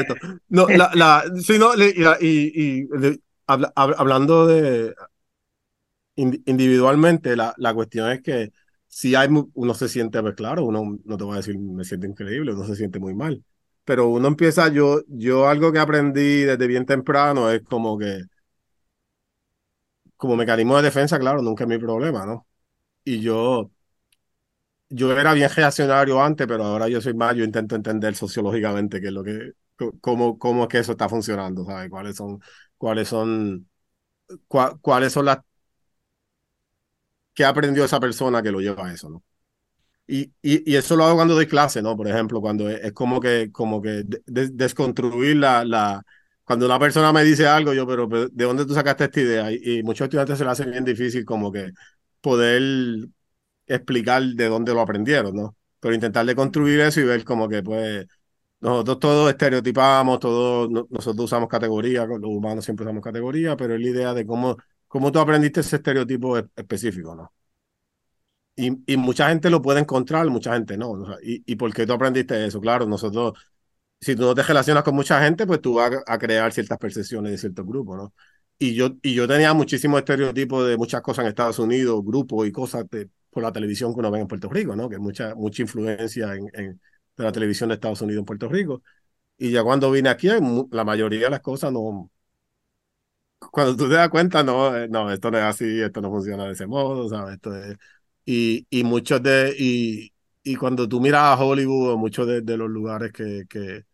C: esto. No, la, la, sí, no, le- y, y, habla- hab- hablando de indi- individualmente, la, la cuestión es que si hay, uno se siente, pues claro, uno no te voy a decir me siento increíble, uno se siente muy mal, pero uno empieza, yo, yo algo que aprendí desde bien temprano es como que, como mecanismo de defensa, claro, nunca es mi problema, ¿no? Y yo, yo era bien reaccionario antes, pero ahora yo soy más, yo intento entender sociológicamente qué es lo que, cómo, cómo es que eso está funcionando, ¿sabes? ¿Cuáles son, cuáles son, cua- cuáles son las, qué aprendió esa persona que lo lleva a eso, ¿no? Y, y, eso lo hago cuando doy clase, ¿no? Por ejemplo, cuando es, como que, como que desconstruir la, la, cuando una persona me dice algo, yo, pero, ¿de dónde tú sacaste esta idea? Y, muchos estudiantes se le hacen bien difícil como que poder explicar de dónde lo aprendieron, ¿no? Pero intentar de construir eso y ver como que, pues, nosotros todos estereotipamos, todos, nosotros usamos categorías, los humanos siempre usamos categorías, pero es la idea de cómo, cómo tú aprendiste ese estereotipo específico, ¿no? Y, y, mucha gente lo puede encontrar, mucha gente no. y, ¿Y por qué tú aprendiste eso? Claro, nosotros, si tú no te relacionas con mucha gente, pues tú vas a, crear ciertas percepciones de ciertos grupos, ¿no? Y yo, y yo tenía muchísimos estereotipos de muchas cosas en Estados Unidos, grupos y cosas por la televisión que uno ve en Puerto Rico, ¿no? Que mucha, mucha influencia en, en, de la televisión de Estados Unidos en Puerto Rico. Y ya cuando vine aquí, la mayoría de las cosas no, cuando tú te das cuenta, no, eh, no, esto no es así, esto no funciona de ese modo, ¿sabes? Esto es, y, y muchos de, y, y cuando tú miras a Hollywood, muchos de, de, los lugares que, que,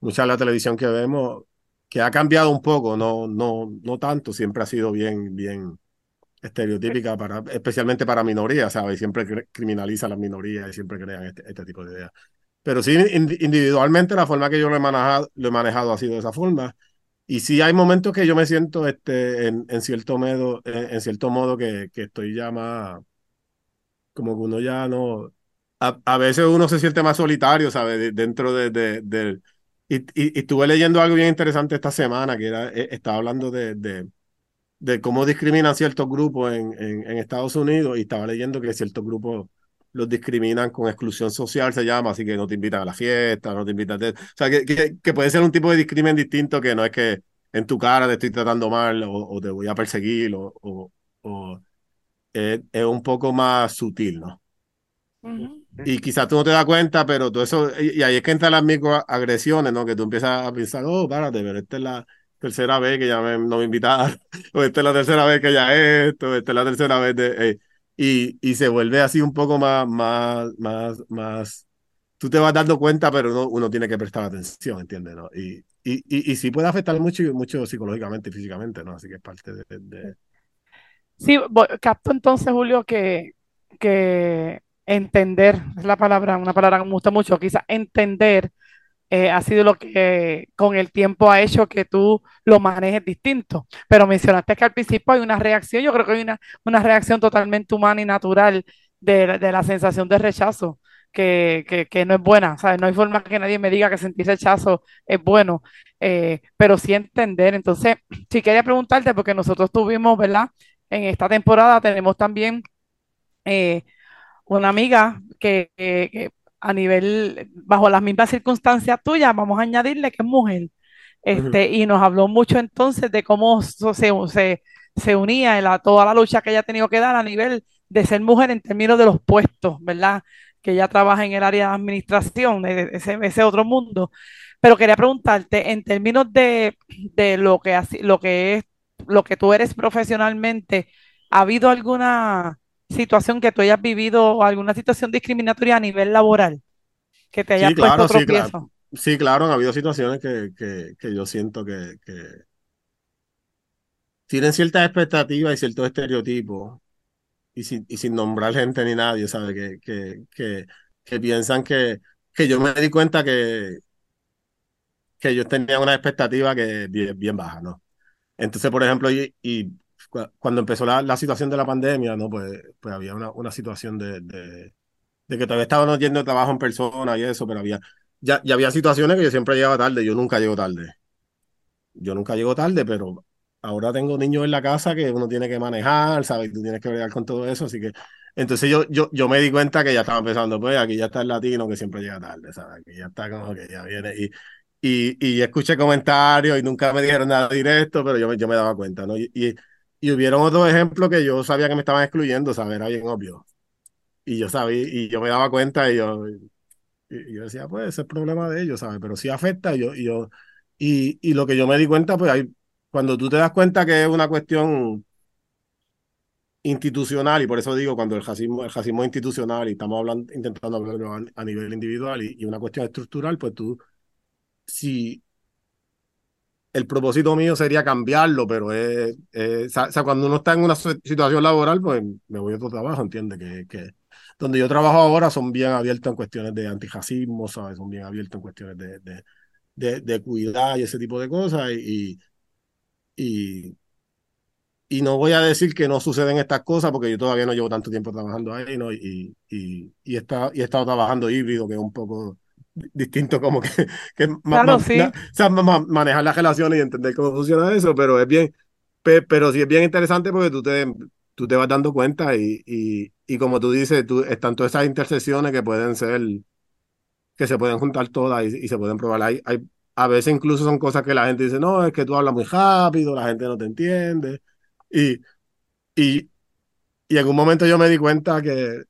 C: mucha de la televisión que vemos, que ha cambiado un poco, no, no, no tanto, siempre ha sido bien, bien estereotípica, para, especialmente para minorías, ¿sabes? Siempre criminaliza a las minorías y siempre crean este, este tipo de ideas. Pero sí, individualmente, la forma que yo lo he manejado, lo he manejado ha sido de esa forma. Y sí hay momentos que yo me siento este, en, en cierto modo, en, en, cierto modo que, que estoy ya más como que uno ya no, a, a veces uno se siente más solitario, ¿sabes? Dentro de, de, del... Y, y, estuve leyendo algo bien interesante esta semana, que era, eh, estaba hablando de, de, de cómo discriminan ciertos grupos en, en, en, Estados Unidos y estaba leyendo que ciertos grupos los discriminan con exclusión social, se llama, así que no te invitan a la fiesta, no te invitan a... O sea, que, que, que, puede ser un tipo de discrimen distinto que no es que en tu cara te estoy tratando mal o, o te voy a perseguir o, o, o es, un poco más sutil, ¿no? Y quizás tú no te das cuenta, pero todo eso, y, ahí es que entran las microagresiones, ¿no? Que tú empiezas a pensar, oh, párate, pero esta es la tercera vez que ya me, no me invitaron, o esta es la tercera vez que ya esto, esta es la tercera vez de... Eh, y, y se vuelve así un poco más, más, más, más... Tú te vas dando cuenta, pero uno, uno tiene que prestar atención, ¿entiendes? ¿no? Y, y, y, y sí puede afectar mucho, mucho psicológicamente y físicamente, ¿no? Así que es parte de, de
A: Sí, capto entonces, Julio, que, que entender, es la palabra, una palabra que me gusta mucho, quizás entender eh, ha sido lo que con el tiempo ha hecho que tú lo manejes distinto. Pero mencionaste que al principio hay una reacción, yo creo que hay una, una reacción totalmente humana y natural de, de la sensación de rechazo. Que, que, no es buena, ¿sabes? No hay forma que nadie me diga que sentir rechazo es bueno, eh, pero sí entender. Entonces, si quería preguntarte, porque nosotros tuvimos, ¿verdad? En esta temporada tenemos también eh, una amiga que, a nivel, bajo las mismas circunstancias tuyas, vamos a añadirle que es mujer. Este, Y nos habló mucho entonces de cómo se, se, se unía en toda la lucha que ella ha tenido que dar a nivel de ser mujer en términos de los puestos, ¿verdad? Que ella trabaja en el área de administración, de ese, ese otro mundo. Pero quería preguntarte, en términos de, de lo, que, lo que es lo que tú eres profesionalmente, ¿ha habido alguna situación que tú hayas vivido o alguna situación discriminatoria a nivel laboral que te haya puesto
C: sí, claro. sí, claro, ha habido situaciones que, que, que yo siento que, que, tienen ciertas expectativas y ciertos estereotipos y sin, y sin nombrar gente ni nadie, ¿sabes? Que, que, que, que piensan que, que yo me di cuenta que, que ellos tenían una expectativa que bien, bien baja, ¿no? Entonces, por ejemplo, y, y cuando empezó la, la, situación de la pandemia, ¿no? Pues, pues había una, una situación de, de, de, que todavía estábamos yendo de trabajo en persona y eso, pero había, ya, ya había situaciones que yo siempre llegaba tarde, yo nunca llego tarde. Yo nunca llego tarde, pero ahora tengo niños en la casa que uno tiene que manejar, ¿sabes? Tú tienes que bregar con todo eso, así que entonces yo, yo, yo me di cuenta que ya estaba empezando, pues aquí ya está el latino que siempre llega tarde, ¿sabes? Que ya está como que ya viene. Y, y, y escuché comentarios y nunca me dijeron nada directo, pero yo, yo me daba cuenta, ¿no? Y, y, y hubieron otros ejemplos que yo sabía que me estaban excluyendo, ¿sabes? Era bien obvio. Y yo sabía, y yo me daba cuenta y yo, y yo decía, pues ese es el problema de ellos, ¿sabes? Pero sí afecta y yo, y yo, y, y lo que yo me di cuenta, pues hay, cuando tú te das cuenta que es una cuestión institucional, y por eso digo, cuando el racismo, el racismo es institucional y estamos hablando, intentando hablarlo a, a nivel individual y, y, una cuestión estructural, pues tú si el propósito mío sería cambiarlo, pero es, o sea, cuando uno está en una situación laboral, pues me voy a otro trabajo, entiende que, que donde yo trabajo ahora son bien abiertos en cuestiones de antirracismo, ¿sabes? Son bien abiertos en cuestiones de, de, de, de cuidar y ese tipo de cosas. Y, y, y no voy a decir que no suceden estas cosas porque yo todavía no llevo tanto tiempo trabajando ahí, ¿no? Y, y, y, está, y he estado trabajando híbrido, que es un poco distinto como que, que
A: claro, sí.
C: o sea, manejar las relaciones y entender cómo funciona eso, pero es bien, pero sí es bien interesante porque tú te, tú te vas dando cuenta y, y, y como tú dices, tú, están todas esas intersecciones que pueden ser, que se pueden juntar todas y, y se pueden probar. Hay, hay, a veces incluso son cosas que la gente dice, no, es que tú hablas muy rápido, la gente no te entiende. Y, y, y en un momento yo me di cuenta que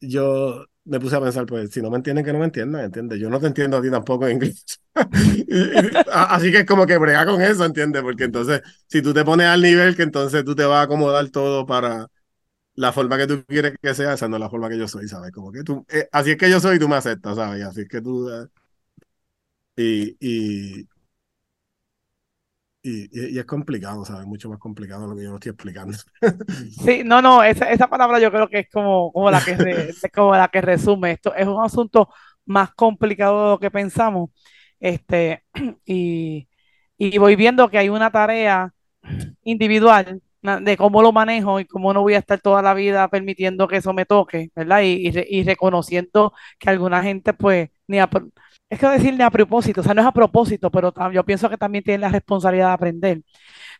C: yo me puse a pensar, pues si no me entienden, que no me entiendan, ¿entiendes? Yo no te entiendo a ti tampoco en inglés. así que es como que brega con eso, ¿entiendes? Porque entonces, si tú te pones al nivel que entonces tú te vas a acomodar todo para la forma que tú quieres que sea, esa no es la forma que yo soy, ¿sabes? Como que tú, eh, así es que yo soy y tú me aceptas, ¿sabes? Así es que tú... Eh, y, y, es complicado, ¿sabes? Mucho más complicado de lo que yo estoy explicando.
A: Sí, no, no, esa, esa palabra yo creo que es como, como, la que como la que resume. Esto es un asunto más complicado de lo que pensamos. Este, y, y voy viendo que hay una tarea individual de cómo lo manejo y cómo no voy a estar toda la vida permitiendo que eso me toque, ¿verdad? Y, y, y reconociendo que alguna gente, pues, ni es que decirle a propósito, o sea, no es a propósito, pero yo pienso que también tiene la responsabilidad de aprender.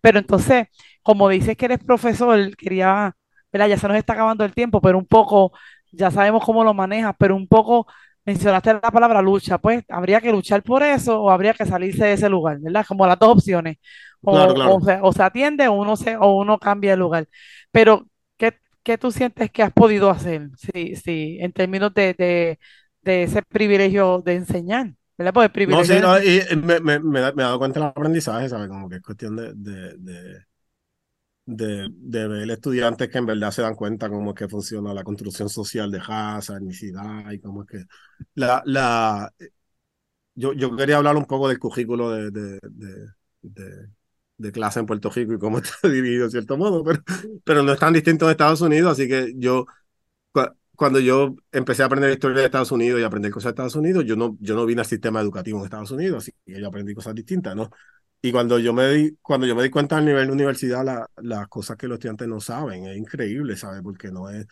A: Pero entonces, como dices que eres profesor, quería, ¿verdad? Ya se nos está acabando el tiempo, pero un poco, ya sabemos cómo lo manejas, pero un poco mencionaste la palabra lucha, pues habría que luchar por eso o habría que salirse de ese lugar, ¿verdad? Como las dos opciones. O,
C: claro, claro.
A: o, se, o se, atiende o uno, se, o uno cambia de lugar. Pero, ¿qué, ¿qué, tú sientes que has podido hacer? Sí, sí, en términos de, de de ese privilegio de enseñar, ¿verdad? Pues el privilegio
C: no, sí, no, y me, me, me, he dado cuenta del aprendizaje, ¿sabes? Como que es cuestión de, de, de, de, de ver estudiantes que en verdad se dan cuenta cómo es que funciona la construcción social de raza, etnicidad y cómo es que... La, la, yo, yo quería hablar un poco del currículo de, de, de, de clase en Puerto Rico y cómo está dividido de cierto modo, pero, pero no es tan distinto en Estados Unidos, así que yo cuando yo empecé a aprender historia de Estados Unidos y aprender cosas de Estados Unidos, yo no, yo no vine al sistema educativo en Estados Unidos, así que yo aprendí cosas distintas, ¿no? Y cuando yo me di, cuando yo me di cuenta al nivel de universidad, la, las cosas que los estudiantes no saben, es increíble, ¿sabes? Porque no es,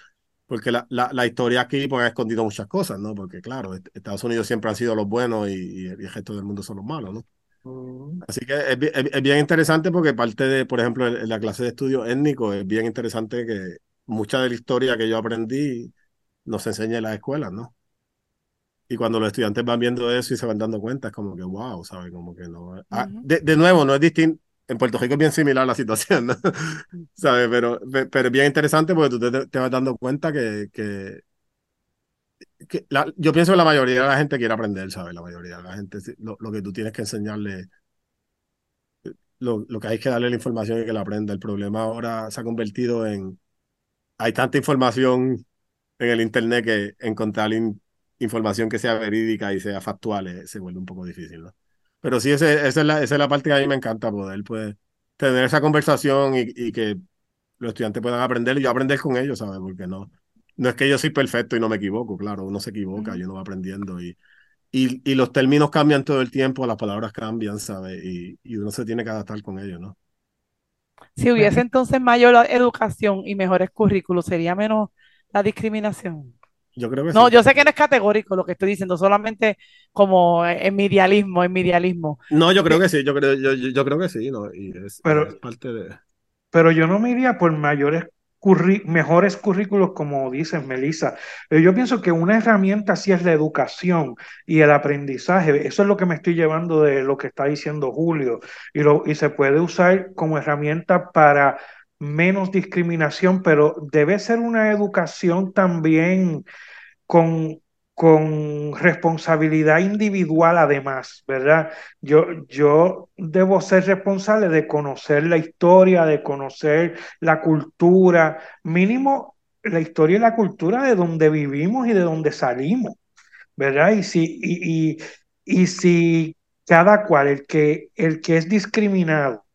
C: porque la, la, la historia aquí pues, ha escondido muchas cosas, ¿no? Porque claro, Estados Unidos siempre han sido los buenos y, y el resto del mundo son los malos, ¿no? Así que es, es, es, bien interesante porque parte de, por ejemplo, en la clase de estudio étnico, es bien interesante que mucha de la historia que yo aprendí nos enseña en las escuelas, ¿no? Y cuando los estudiantes van viendo eso y se van dando cuenta, es como que, wow, ¿sabes? Como que no. Ah, de, de, nuevo, no es distinto. En Puerto Rico es bien similar la situación, ¿no? ¿Sabes? Pero, pero es bien interesante porque tú te, te vas dando cuenta que. que, que la, yo pienso que la mayoría de la gente quiere aprender, ¿sabes? La mayoría de la gente. Lo, lo que tú tienes que enseñarle. Lo, lo que hay que darle la información y que la aprenda. El problema ahora se ha convertido en. Hay tanta información en el Internet que encontrar in, información que sea verídica y sea factual eh, se vuelve un poco difícil, ¿no? Pero sí, ese, esa, es la, esa es la parte que a mí me encanta, poder pues, tener esa conversación y, y, que los estudiantes puedan aprender y yo aprender con ellos, ¿sabes? Porque no, no es que yo soy perfecto y no me equivoco, claro, uno se equivoca uh -huh. y uno va aprendiendo y, y, y, los términos cambian todo el tiempo, las palabras cambian, ¿sabes? Y, y uno se tiene que adaptar con ellos, ¿no?
A: Si hubiese entonces mayor educación y mejores currículos, ¿sería menos la discriminación?
C: Yo creo que
A: no,
C: sí.
A: yo sé que no es categórico lo que estoy diciendo, solamente como en mi idealismo, en mi idealismo.
C: No, yo creo que sí, yo creo, yo, yo creo que sí, ¿no? Y es,
B: pero,
C: es parte de.
B: Pero yo no me iría por mayores curri mejores currículos, como dices, Melissa. Yo pienso que una herramienta sí es la educación y el aprendizaje. Eso es lo que me estoy llevando de lo que está diciendo Julio. Y, lo, y se puede usar como herramienta para menos discriminación, pero debe ser una educación también con, con responsabilidad individual además, ¿verdad? Yo, yo debo ser responsable de conocer la historia, de conocer la cultura, mínimo la historia y la cultura de donde vivimos y de donde salimos, ¿verdad? Y si, y, y, si cada cual, el que, el que es discriminado,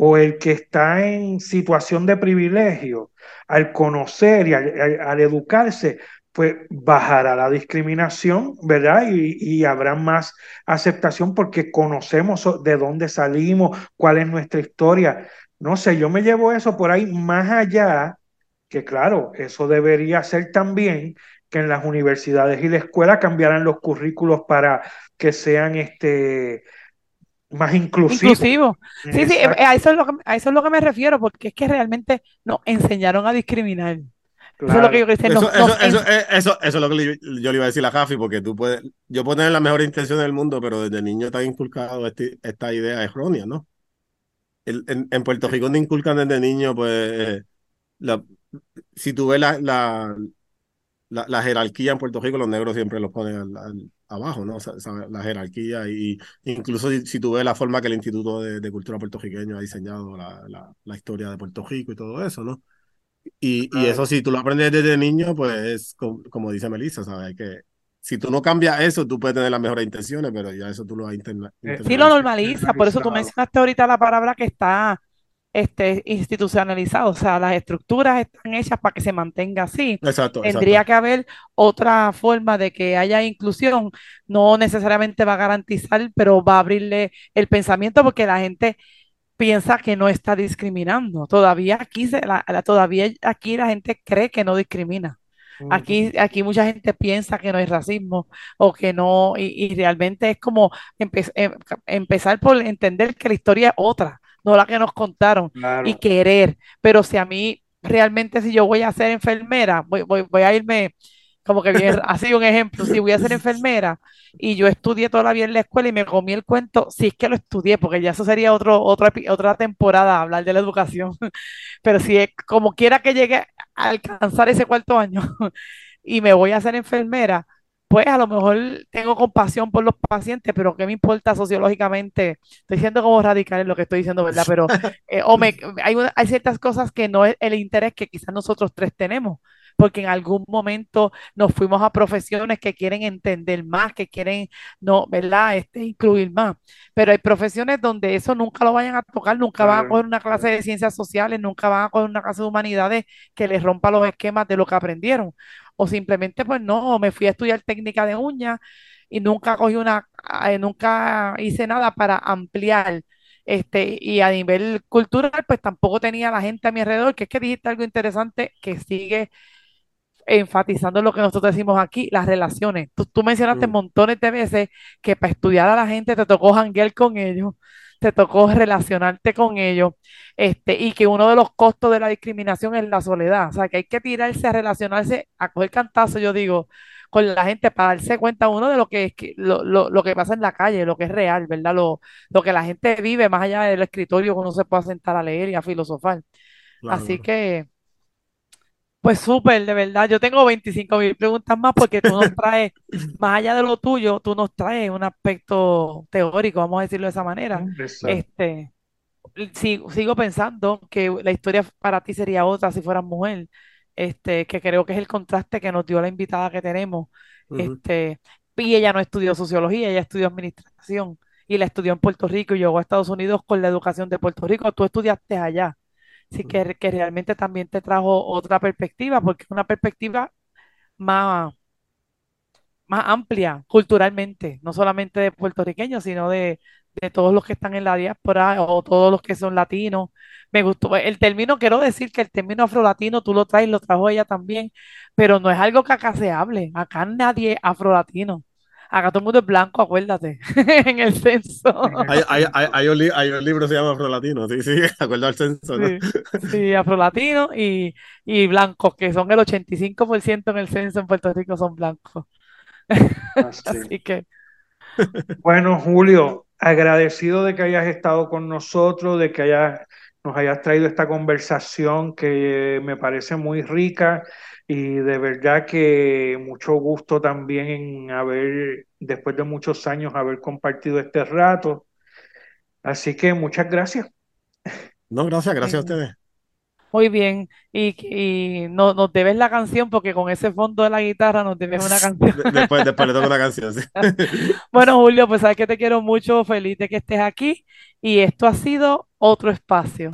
B: o el que está en situación de privilegio, al conocer y al, educarse, pues bajará la discriminación, ¿verdad? Y, y, habrá más aceptación porque conocemos de dónde salimos, cuál es nuestra historia. No sé, yo me llevo eso por ahí más allá, que claro, eso debería ser también que en las universidades y la escuela cambiaran los currículos para que sean este más inclusivos.
A: Inclusivo. Sí, sí, a eso, es lo que, a eso es lo que me refiero, porque es que realmente nos enseñaron a discriminar. Eso es lo que yo
C: eso, eso, eso, es lo que yo le iba a decir a Jafi, porque tú puedes, yo puedo tener la mejor intención del mundo, pero desde niño está inculcado este, esta idea errónea, ¿no? en, en, Puerto Rico te inculcan desde niño, pues, la, si tú ves la, la, la, jerarquía en Puerto Rico, los negros siempre los ponen abajo, ¿no? la jerarquía y incluso si, tú ves la forma que el Instituto de, Cultura Puertorriqueño ha diseñado la, la, historia de Puerto Rico y todo eso, ¿no? Y, y eso si tú lo aprendes desde niño, pues es como, dice Melissa, ¿sabes? Que si tú no cambias eso, tú puedes tener las mejores intenciones, pero ya eso tú lo vas a intentar.
A: Eh, sí, lo normaliza, por eso tú mencionaste ahorita la palabra que está este, institucionalizado, o sea, las estructuras están hechas para que se mantenga así.
C: Exacto.
A: Tendría que haber otra forma de que haya inclusión, no necesariamente va a garantizar, pero va a abrirle el pensamiento porque la gente piensa que no está discriminando. Todavía aquí, la, todavía aquí la gente cree que no discrimina. Aquí, aquí mucha gente piensa que no hay racismo o que no, y, realmente es como em, empezar por entender que la historia es otra, no la que nos contaron, y querer. Pero si a mí realmente, si yo voy a ser enfermera, voy, voy, voy a irme como que bien, así un ejemplo, si voy a ser enfermera y yo estudié toda la vida en la escuela y me comí el cuento, si es que lo estudié, porque ya eso sería otro, otra, otra temporada hablar de la educación, pero si es como quiera que llegue a alcanzar ese cuarto año y me voy a ser enfermera, pues a lo mejor tengo compasión por los pacientes, pero ¿qué me importa sociológicamente? Estoy siendo como radical en lo que estoy diciendo, ¿verdad? Pero eh, o me, hay, hay ciertas cosas que no es el interés que quizás nosotros tres tenemos porque en algún momento nos fuimos a profesiones que quieren entender más, que quieren, no, ¿verdad? Este, incluir más. Pero hay profesiones donde eso nunca lo vayan a tocar, nunca van a coger una clase de ciencias sociales, nunca van a coger una clase de humanidades que les rompa los esquemas de lo que aprendieron. O simplemente, pues no, me fui a estudiar técnica de uñas y nunca cogí una, eh, nunca hice nada para ampliar este, y a nivel cultural, pues tampoco tenía la gente a mi alrededor, que es que dijiste algo interesante que sigue enfatizando lo que nosotros decimos aquí, las relaciones. Tú, mencionaste mm. montones de veces que para estudiar a la gente te tocó janguear con ellos, te tocó relacionarte con ellos, este, y que uno de los costos de la discriminación es la soledad. O sea, que hay que tirarse a relacionarse, a coger cantazo, yo digo, con la gente para darse cuenta uno de lo que es lo, lo, lo, que pasa en la calle, lo que es real, ¿verdad? Lo, lo que la gente vive más allá del escritorio que uno se pueda sentar a leer y a filosofar. Así que pues súper, de verdad. Yo tengo 25 mil preguntas más porque tú nos traes, más allá de lo tuyo, tú nos traes un aspecto teórico, vamos a decirlo de esa manera. Este, sigo, pensando que la historia para ti sería otra si fueras mujer, este, que creo que es el contraste que nos dio la invitada que tenemos. Este, y ella no estudió sociología, ella estudió administración y la estudió en Puerto Rico y llegó a Estados Unidos con la educación de Puerto Rico. Tú estudiaste allá. Sí, que, que realmente también te trajo otra perspectiva, porque es una perspectiva más, más amplia culturalmente, no solamente de puertorriqueños, sino de, de todos los que están en la diáspora o todos los que son latinos. Me gustó el término, quiero decir que el término afrolatino tú lo traes, lo trajo ella también, pero no es algo que acá se hable, acá nadie es afrolatino. Acá todo el mundo es blanco, acuérdate, en el censo.
C: Hay, hay, hay, hay, un, hay, un, libro que se llama Afrolatino, sí, sí, acuerdo al censo.
A: Sí, sí Afrolatino y, y blancos, que son el 85% en el censo en Puerto Rico son blancos. Así. que.
B: Bueno, Julio, agradecido de que hayas estado con nosotros, de que hayas, nos hayas traído esta conversación que me parece muy rica y de verdad que mucho gusto también en haber, después de muchos años, haber compartido este rato. Así que muchas gracias.
C: No, gracias, gracias a ustedes.
A: Muy bien, y, y no, nos debes la canción porque con ese fondo de la guitarra nos debes una canción.
C: Después, después le toco una canción, sí.
A: Bueno, Julio, pues sabes que te quiero mucho, feliz de que estés aquí y esto ha sido otro espacio.